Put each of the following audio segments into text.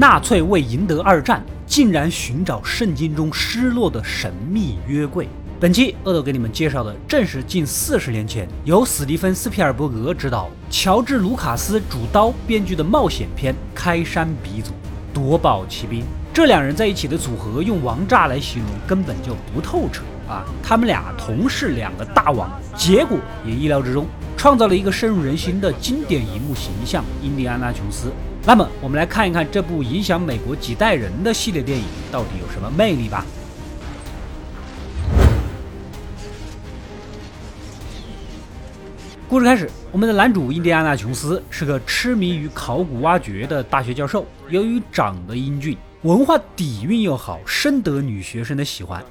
纳粹为赢得二战，竟然寻找圣经中失落的神秘约柜。本期恶斗给你们介绍的正是近四十年前由史蒂芬·斯皮尔伯格执导、乔治·卢卡斯主刀编剧的冒险片《开山鼻祖》。夺宝奇兵，这两人在一起的组合，用王炸来形容根本就不透彻啊！他们俩同是两个大王，结果也意料之中，创造了一个深入人心的经典荧幕形象——印第安纳琼斯。那么，我们来看一看这部影响美国几代人的系列电影到底有什么魅力吧。故事开始，我们的男主印第安纳琼斯是个痴迷于考古挖掘的大学教授。由于长得英俊，文化底蕴又好，深得女学生的喜欢。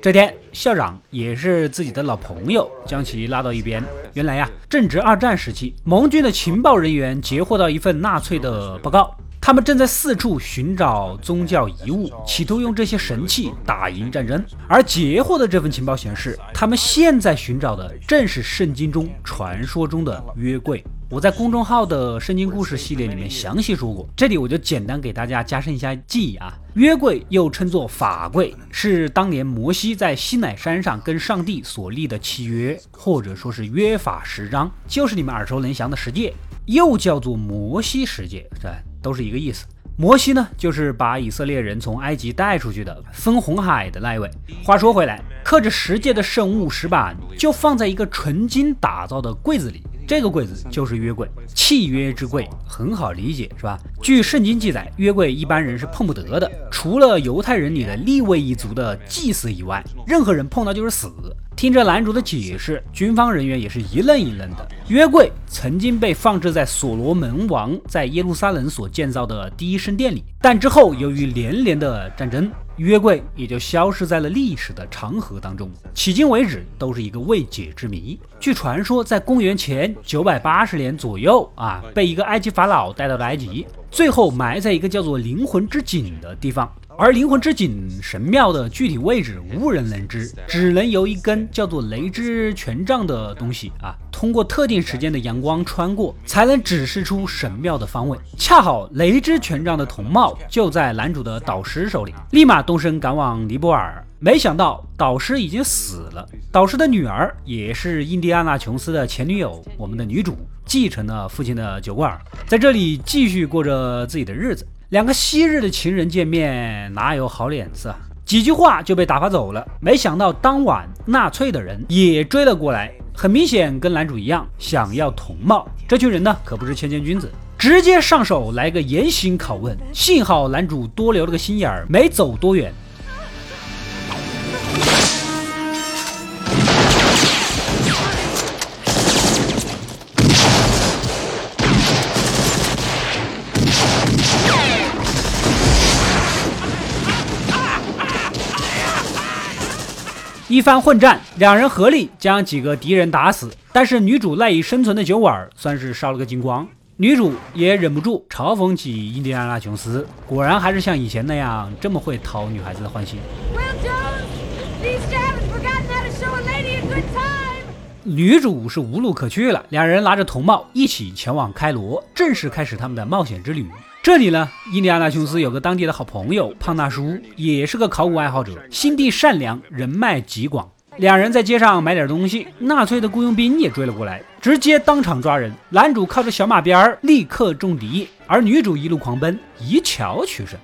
这天，校长也是自己的老朋友，将其拉到一边。原来呀，正值二战时期，盟军的情报人员截获到一份纳粹的报告。他们正在四处寻找宗教遗物，企图用这些神器打赢战争。而截获的这份情报显示，他们现在寻找的正是圣经中传说中的约柜。我在公众号的圣经故事系列里面详细说过，这里我就简单给大家加深一下记忆啊。约柜又称作法柜，是当年摩西在西乃山上跟上帝所立的契约，或者说是约法十章，就是你们耳熟能详的十诫，又叫做摩西十诫，这？都是一个意思。摩西呢，就是把以色列人从埃及带出去的，分红海的那一位。话说回来，刻着十诫的圣物石板就放在一个纯金打造的柜子里。这个柜子就是约柜，契约之柜，很好理解，是吧？据圣经记载，约柜一般人是碰不得的，除了犹太人里的立位一族的祭司以外，任何人碰到就是死。听着男主的解释，军方人员也是一愣一愣的。约柜曾经被放置在所罗门王在耶路撒冷所建造的第一圣殿里，但之后由于连连的战争。约柜也就消失在了历史的长河当中，迄今为止都是一个未解之谜。据传说，在公元前九百八十年左右啊，被一个埃及法老带到了埃及，最后埋在一个叫做灵魂之井的地方。而灵魂之井神庙的具体位置无人能知，只能由一根叫做雷之权杖的东西啊，通过特定时间的阳光穿过，才能指示出神庙的方位。恰好雷之权杖的铜帽就在男主的导师手里，立马动身赶往尼泊尔。没想到导师已经死了，导师的女儿也是印第安纳琼斯的前女友，我们的女主继承了父亲的酒馆，在这里继续过着自己的日子。两个昔日的情人见面，哪有好脸色？几句话就被打发走了。没想到当晚纳粹的人也追了过来，很明显跟男主一样想要同帽。这群人呢，可不是谦谦君子，直接上手来个严刑拷问。幸好男主多留了个心眼儿，没走多远。一番混战，两人合力将几个敌人打死，但是女主赖以生存的酒碗算是烧了个精光。女主也忍不住嘲讽起印第安纳琼斯，果然还是像以前那样这么会讨女孩子的欢心。女主是无路可去了，两人拿着铜帽一起前往开罗，正式开始他们的冒险之旅。这里呢，印第安纳琼斯有个当地的好朋友胖大叔，也是个考古爱好者，心地善良，人脉极广。两人在街上买点东西，纳粹的雇佣兵也追了过来，直接当场抓人。男主靠着小马鞭立刻中敌，而女主一路狂奔，以巧取胜。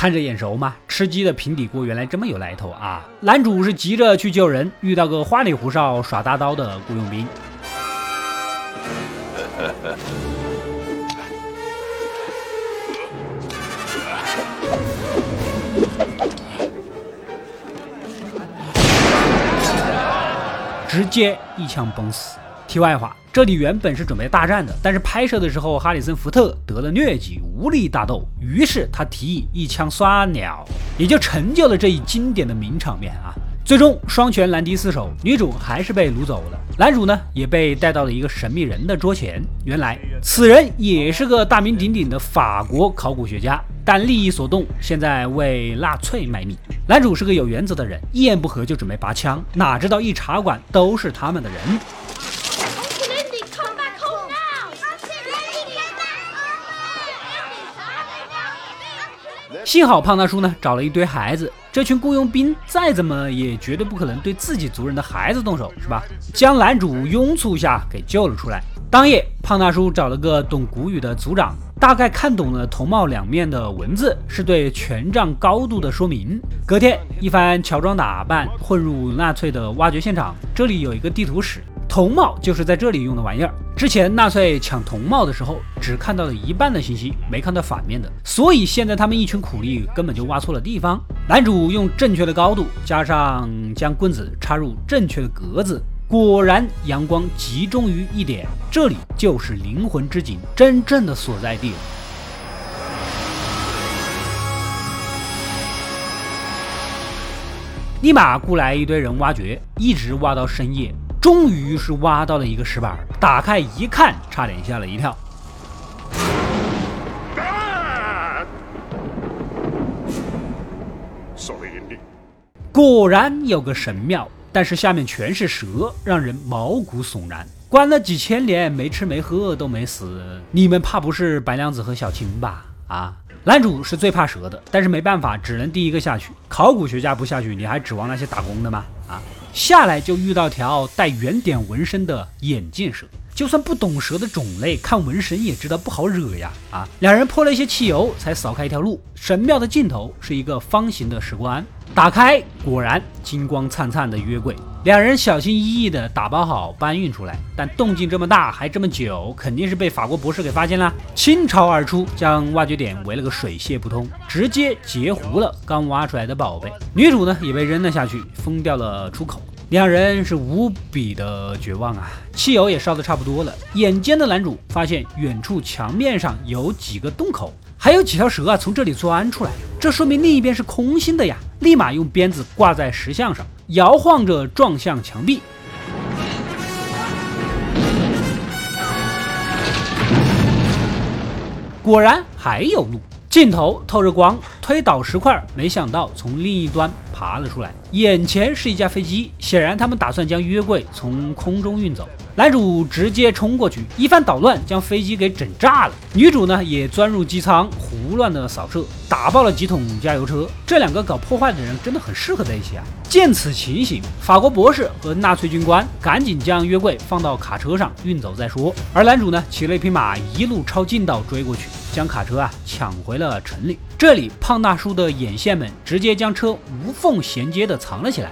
看着眼熟吗？吃鸡的平底锅原来这么有来头啊！男主是急着去救人，遇到个花里胡哨耍大刀的雇佣兵，直接一枪崩死。题外话。这里原本是准备大战的，但是拍摄的时候哈里森福特得了疟疾，无力大斗，于是他提议一枪刷鸟，也就成就了这一经典的名场面啊！最终双拳难敌四手，女主还是被掳走了。男主呢也被带到了一个神秘人的桌前。原来此人也是个大名鼎鼎的法国考古学家，但利益所动，现在为纳粹卖命。男主是个有原则的人，一言不合就准备拔枪，哪知道一茶馆都是他们的人。幸好胖大叔呢找了一堆孩子，这群雇佣兵再怎么也绝对不可能对自己族人的孩子动手，是吧？将男主拥簇下给救了出来。当夜，胖大叔找了个懂古语的族长，大概看懂了铜帽两面的文字，是对权杖高度的说明。隔天，一番乔装打扮，混入纳粹的挖掘现场。这里有一个地图室。铜帽就是在这里用的玩意儿。之前纳粹抢铜帽的时候，只看到了一半的信息，没看到反面的，所以现在他们一群苦力根本就挖错了地方。男主用正确的高度，加上将棍子插入正确的格子，果然阳光集中于一点，这里就是灵魂之井真正的所在地。立马雇来一堆人挖掘，一直挖到深夜。终于是挖到了一个石板，打开一看，差点吓了一跳。果然有个神庙，但是下面全是蛇，让人毛骨悚然。关了几千年，没吃没喝都没死，你们怕不是白娘子和小青吧？啊！男主是最怕蛇的，但是没办法，只能第一个下去。考古学家不下去，你还指望那些打工的吗？啊！下来就遇到条带圆点纹身的眼镜蛇，就算不懂蛇的种类，看纹身也知道不好惹呀！啊，两人泼了一些汽油，才扫开一条路。神庙的尽头是一个方形的石棺。打开，果然金光灿灿的约柜，两人小心翼翼地打包好搬运出来。但动静这么大，还这么久，肯定是被法国博士给发现了，倾巢而出，将挖掘点围了个水泄不通，直接截胡了刚挖出来的宝贝。女主呢也被扔了下去，封掉了出口。两人是无比的绝望啊！汽油也烧得差不多了，眼尖的男主发现远处墙面上有几个洞口。还有几条蛇啊，从这里钻出来，这说明另一边是空心的呀！立马用鞭子挂在石像上，摇晃着撞向墙壁。果然还有路，镜头透着光，推倒石块，没想到从另一端爬了出来。眼前是一架飞机，显然他们打算将约柜从空中运走。男主直接冲过去，一番捣乱，将飞机给整炸了。女主呢，也钻入机舱，胡乱的扫射，打爆了几桶加油车。这两个搞破坏的人真的很适合在一起啊！见此情形，法国博士和纳粹军官赶紧将约柜放到卡车上运走再说。而男主呢，骑了一匹马，一路抄近道追过去，将卡车啊抢回了城里。这里，胖大叔的眼线们直接将车无缝衔接的藏了起来。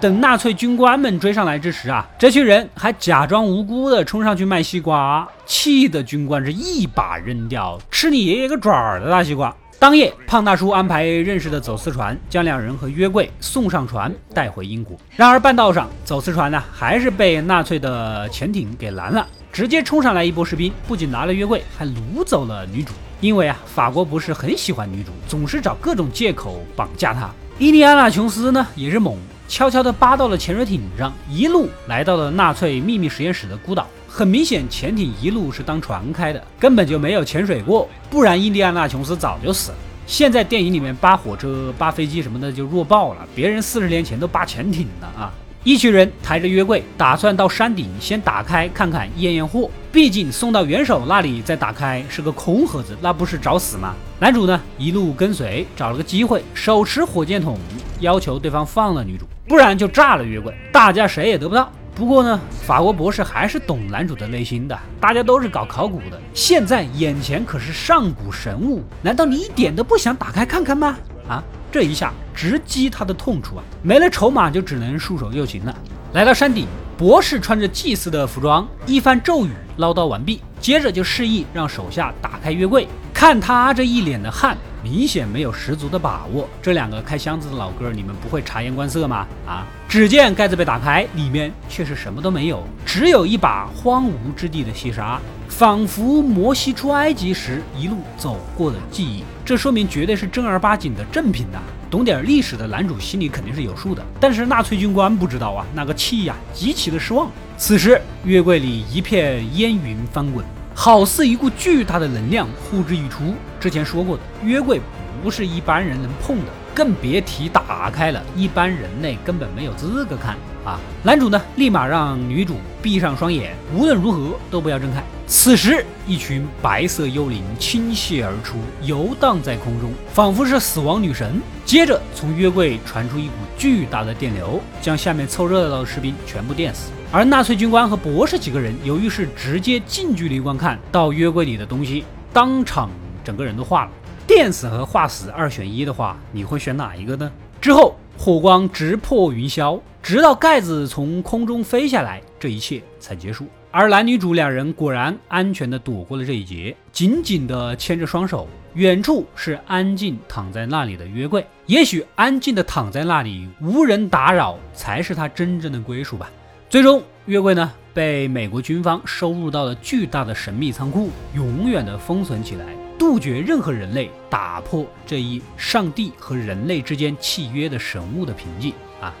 等纳粹军官们追上来之时啊，这群人还假装无辜的冲上去卖西瓜，气的军官是一把扔掉，吃你爷爷个爪儿的大西瓜。当夜，胖大叔安排认识的走私船将两人和约柜送上船，带回英国。然而半道上，走私船呢还是被纳粹的潜艇给拦了，直接冲上来一波士兵，不仅拿了约柜，还掳走了女主。因为啊，法国不是很喜欢女主，总是找各种借口绑架她。伊利安娜·琼斯呢也是猛。悄悄地扒到了潜水艇上，一路来到了纳粹秘密实验室的孤岛。很明显，潜艇一路是当船开的，根本就没有潜水过，不然印第安纳琼斯早就死了。现在电影里面扒火车、扒飞机什么的就弱爆了，别人四十年前都扒潜艇了啊！一群人抬着约柜，打算到山顶先打开看看验验货。毕竟送到元首那里再打开是个空盒子，那不是找死吗？男主呢一路跟随，找了个机会手持火箭筒，要求对方放了女主，不然就炸了约柜，大家谁也得不到。不过呢，法国博士还是懂男主的内心的，大家都是搞考古的，现在眼前可是上古神物，难道你一点都不想打开看看吗？啊！这一下直击他的痛处啊！没了筹码，就只能束手就擒了。来到山顶，博士穿着祭祀的服装，一番咒语唠叨完毕，接着就示意让手下打开约柜。看他这一脸的汗，明显没有十足的把握。这两个开箱子的老哥，你们不会察言观色吗？啊！只见盖子被打开，里面却是什么都没有，只有一把荒芜之地的细沙，仿佛摩西出埃及时一路走过的记忆。这说明绝对是正儿八经的正品呐！懂点历史的男主心里肯定是有数的，但是纳粹军官不知道啊，那个气呀，极其的失望。此时月柜里一片烟云翻滚，好似一股巨大的能量呼之欲出。之前说过的，约柜不是一般人能碰的。更别提打开了，一般人类根本没有资格看啊！男主呢，立马让女主闭上双眼，无论如何都不要睁开。此时，一群白色幽灵倾泻而出，游荡在空中，仿佛是死亡女神。接着，从约柜传出一股巨大的电流，将下面凑热闹的士兵全部电死。而纳粹军官和博士几个人，由于是直接近距离观看到约柜里的东西，当场整个人都化了。电死和化死二选一的话，你会选哪一个呢？之后火光直破云霄，直到盖子从空中飞下来，这一切才结束。而男女主两人果然安全的躲过了这一劫，紧紧的牵着双手。远处是安静躺在那里的约柜，也许安静的躺在那里，无人打扰，才是他真正的归属吧。最终，约柜呢被美国军方收入到了巨大的神秘仓库，永远的封存起来。杜绝任何人类打破这一上帝和人类之间契约的神物的凭借啊！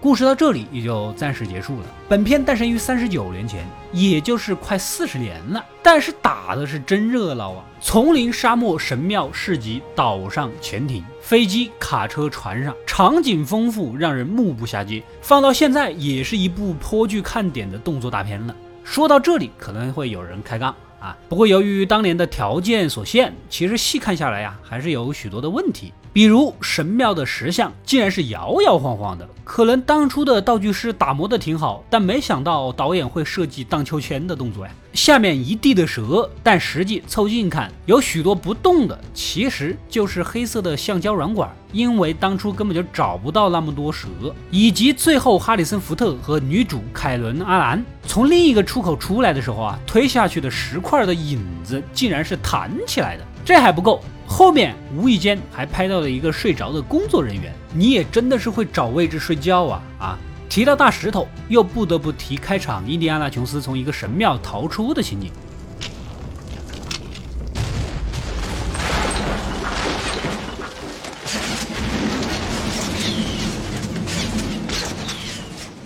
故事到这里也就暂时结束了。本片诞生于三十九年前，也就是快四十年了。但是打的是真热闹啊！丛林、沙漠、神庙、市集、岛上、潜艇、飞机、卡车、船上，场景丰富，让人目不暇接。放到现在，也是一部颇具看点的动作大片了。说到这里，可能会有人开杠啊。不过由于当年的条件所限，其实细看下来呀，还是有许多的问题。比如神庙的石像竟然是摇摇晃晃的，可能当初的道具师打磨的挺好，但没想到导演会设计荡秋千的动作呀。下面一地的蛇，但实际凑近看，有许多不动的，其实就是黑色的橡胶软管。因为当初根本就找不到那么多蛇，以及最后哈里森福特和女主凯伦阿兰从另一个出口出来的时候啊，推下去的石块的影子竟然是弹起来的。这还不够，后面无意间还拍到了一个睡着的工作人员。你也真的是会找位置睡觉啊啊！提到大石头，又不得不提开场印第安纳琼斯从一个神庙逃出的情景。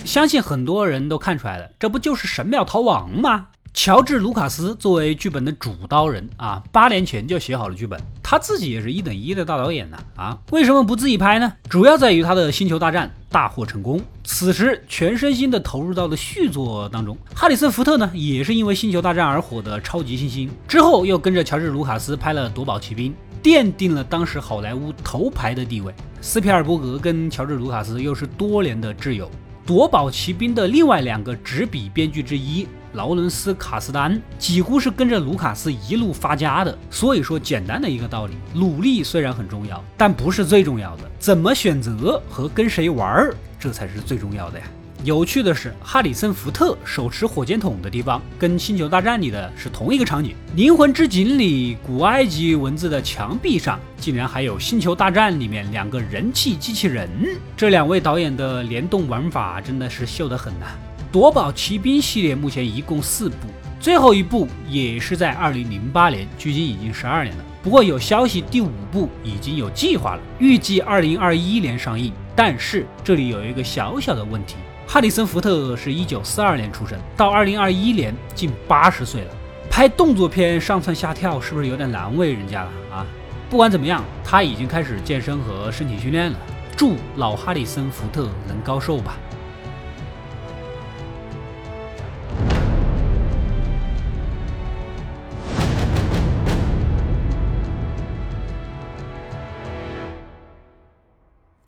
相信很多人都看出来了，这不就是神庙逃亡吗？乔治·卢卡斯作为剧本的主刀人啊，八年前就写好了剧本，他自己也是一等一的大导演呢啊，为什么不自己拍呢？主要在于他的《星球大战》大获成功，此时全身心的投入到了续作当中。哈里森·福特呢，也是因为《星球大战》而火的超级新星，之后又跟着乔治·卢卡斯拍了《夺宝奇兵》，奠定了当时好莱坞头牌的地位。斯皮尔伯格跟乔治·卢卡斯又是多年的挚友。夺宝奇兵的另外两个执笔编剧之一劳伦斯·卡斯丹几乎是跟着卢卡斯一路发家的。所以说，简单的一个道理，努力虽然很重要，但不是最重要的，怎么选择和跟谁玩儿，这才是最重要的呀。有趣的是，哈里森·福特手持火箭筒的地方，跟《星球大战》里的是同一个场景。《灵魂之井》里古埃及文字的墙壁上，竟然还有《星球大战》里面两个人气机器人。这两位导演的联动玩法真的是秀得很呐！《夺宝奇兵》系列目前一共四部，最后一部也是在二零零八年，距今已经十二年了。不过有消息，第五部已经有计划了，预计二零二一年上映。但是这里有一个小小的问题。哈里森·福特是一九四二年出生，到二零二一年近八十岁了，拍动作片上蹿下跳，是不是有点难为人家了啊？不管怎么样，他已经开始健身和身体训练了。祝老哈里森·福特能高寿吧。